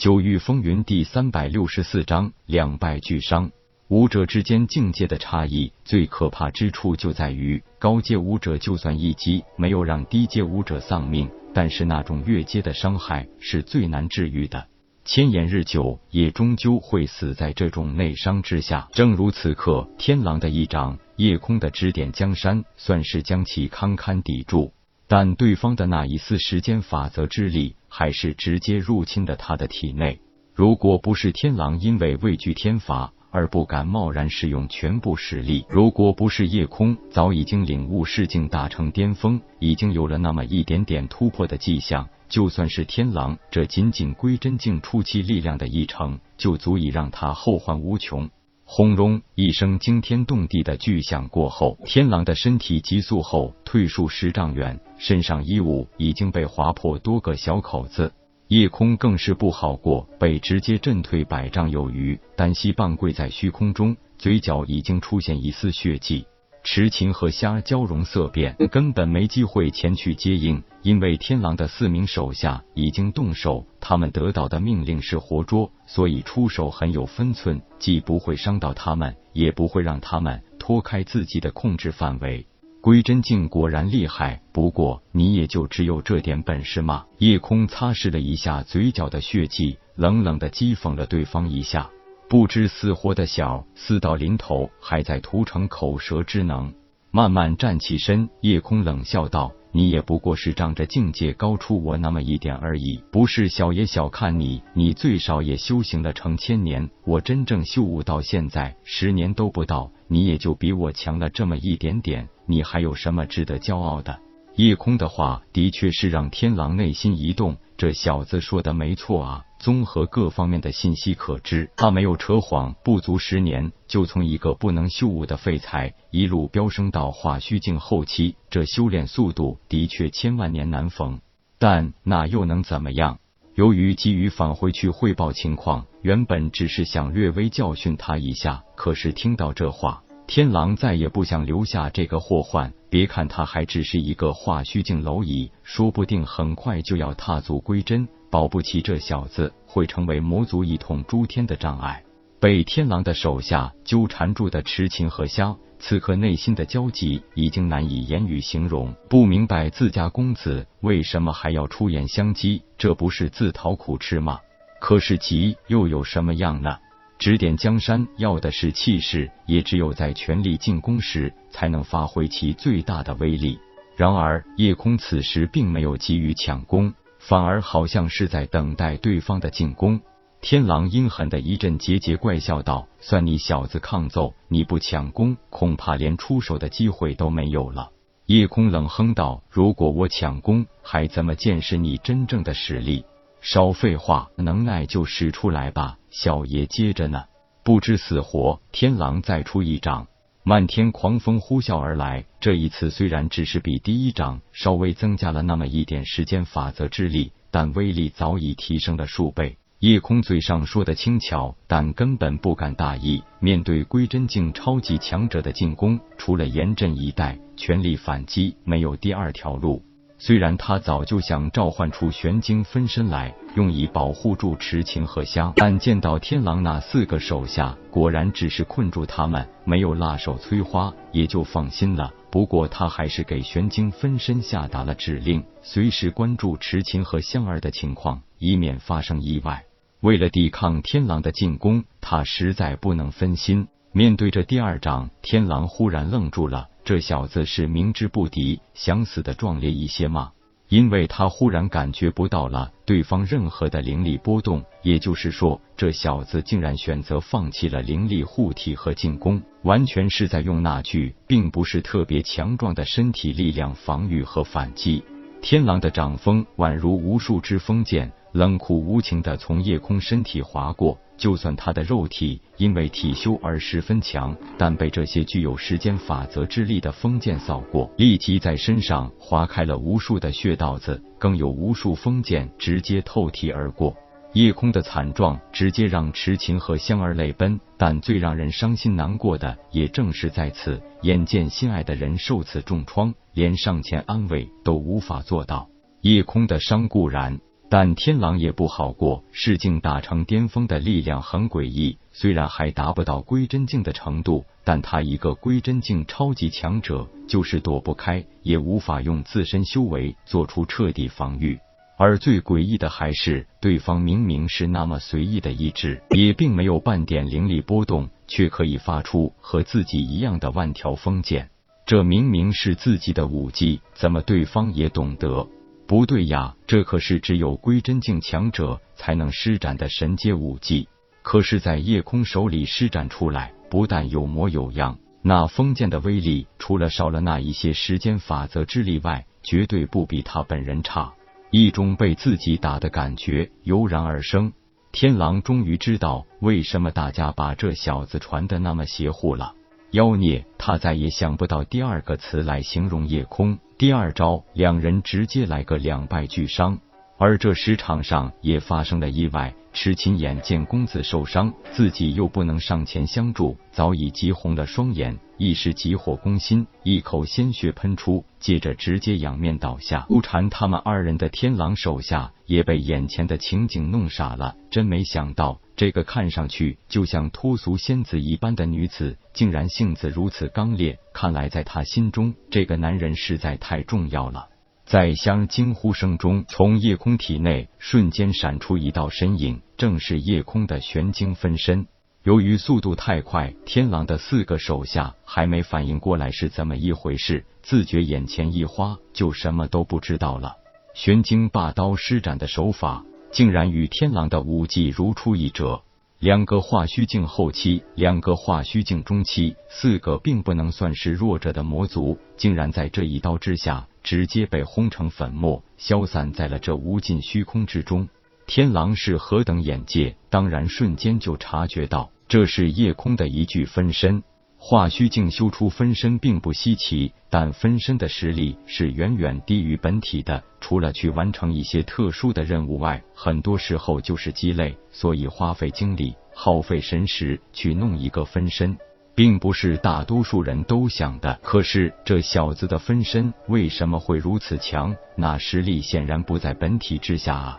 九域风云第三百六十四章两败俱伤。武者之间境界的差异，最可怕之处就在于，高阶武者就算一击没有让低阶武者丧命，但是那种越阶的伤害是最难治愈的。千言日久，也终究会死在这种内伤之下。正如此刻，天狼的一掌，夜空的指点江山，算是将其堪堪抵住。但对方的那一丝时间法则之力，还是直接入侵了他的体内。如果不是天狼因为畏惧天罚而不敢贸然使用全部实力，如果不是夜空早已经领悟世境大成巅峰，已经有了那么一点点突破的迹象，就算是天狼这仅仅归真境初期力量的一成，就足以让他后患无穷。轰隆一声惊天动地的巨响过后，天狼的身体急速后退数十丈远，身上衣物已经被划破多个小口子。夜空更是不好过，被直接震退百丈有余，单膝半跪在虚空中，嘴角已经出现一丝血迹。池琴和虾交容色变，根本没机会前去接应，因为天狼的四名手下已经动手，他们得到的命令是活捉，所以出手很有分寸，既不会伤到他们，也不会让他们脱开自己的控制范围。归真境果然厉害，不过你也就只有这点本事吗？夜空擦拭了一下嘴角的血迹，冷冷的讥讽了对方一下。不知死活的小，死到临头还在涂成口舌之能。慢慢站起身，夜空冷笑道：“你也不过是仗着境界高出我那么一点而已，不是小爷小看你，你最少也修行了成千年，我真正修武到现在十年都不到，你也就比我强了这么一点点，你还有什么值得骄傲的？”夜空的话的确是让天狼内心一动，这小子说的没错啊。综合各方面的信息可知，他没有扯谎，不足十年就从一个不能修武的废材一路飙升到化虚境后期，这修炼速度的确千万年难逢。但那又能怎么样？由于急于返回去汇报情况，原本只是想略微教训他一下，可是听到这话，天狼再也不想留下这个祸患。别看他还只是一个化虚境蝼蚁，说不定很快就要踏足归真。保不齐这小子会成为魔族一统诸天的障碍。被天狼的手下纠缠住的痴情和虾，此刻内心的焦急已经难以言语形容。不明白自家公子为什么还要出言相激，这不是自讨苦吃吗？可是急又有什么样呢？指点江山要的是气势，也只有在全力进攻时，才能发挥其最大的威力。然而夜空此时并没有急于抢攻。反而好像是在等待对方的进攻。天狼阴狠的一阵桀桀怪笑道：“算你小子抗揍，你不抢攻，恐怕连出手的机会都没有了。”夜空冷哼道：“如果我抢攻，还怎么见识你真正的实力？少废话，能耐就使出来吧，小爷接着呢。”不知死活，天狼再出一掌。漫天狂风呼啸而来，这一次虽然只是比第一掌稍微增加了那么一点时间法则之力，但威力早已提升了数倍。夜空嘴上说的轻巧，但根本不敢大意。面对归真境超级强者的进攻，除了严阵以待、全力反击，没有第二条路。虽然他早就想召唤出玄晶分身来，用以保护住池情和香，但见到天狼那四个手下果然只是困住他们，没有辣手摧花，也就放心了。不过他还是给玄晶分身下达了指令，随时关注池情和香儿的情况，以免发生意外。为了抵抗天狼的进攻，他实在不能分心。面对着第二掌，天狼忽然愣住了。这小子是明知不敌，想死的壮烈一些吗？因为他忽然感觉不到了对方任何的灵力波动，也就是说，这小子竟然选择放弃了灵力护体和进攻，完全是在用那具并不是特别强壮的身体力量防御和反击。天狼的掌风宛如无数支锋剑，冷酷无情的从夜空身体划过。就算他的肉体因为体修而十分强，但被这些具有时间法则之力的封剑扫过，立即在身上划开了无数的血道子，更有无数封剑直接透体而过。夜空的惨状直接让池情和香儿泪奔，但最让人伤心难过的也正是在此，眼见心爱的人受此重创，连上前安慰都无法做到。夜空的伤固然。但天狼也不好过，试镜打成巅峰的力量很诡异，虽然还达不到归真境的程度，但他一个归真境超级强者，就是躲不开，也无法用自身修为做出彻底防御。而最诡异的还是，对方明明是那么随意的意志，也并没有半点灵力波动，却可以发出和自己一样的万条锋剑。这明明是自己的武技，怎么对方也懂得？不对呀，这可是只有归真境强者才能施展的神阶武技，可是，在夜空手里施展出来，不但有模有样，那封剑的威力，除了少了那一些时间法则之力外，绝对不比他本人差。一种被自己打的感觉油然而生。天狼终于知道为什么大家把这小子传的那么邪乎了。妖孽，他再也想不到第二个词来形容夜空。第二招，两人直接来个两败俱伤。而这时场上也发生了意外。痴情眼见公子受伤，自己又不能上前相助，早已急红了双眼，一时急火攻心，一口鲜血喷出，接着直接仰面倒下。纠缠他们二人的天狼手下也被眼前的情景弄傻了，真没想到这个看上去就像脱俗仙子一般的女子，竟然性子如此刚烈。看来在他心中，这个男人实在太重要了。在香惊呼声中，从夜空体内瞬间闪出一道身影，正是夜空的玄晶分身。由于速度太快，天狼的四个手下还没反应过来是怎么一回事，自觉眼前一花，就什么都不知道了。玄晶霸刀施展的手法，竟然与天狼的武技如出一辙。两个化虚境后期，两个化虚境中期，四个并不能算是弱者的魔族，竟然在这一刀之下。直接被轰成粉末，消散在了这无尽虚空之中。天狼是何等眼界，当然瞬间就察觉到这是夜空的一具分身。化虚境修出分身并不稀奇，但分身的实力是远远低于本体的。除了去完成一些特殊的任务外，很多时候就是鸡肋，所以花费精力、耗费神识去弄一个分身。并不是大多数人都想的，可是这小子的分身为什么会如此强？那实力显然不在本体之下啊！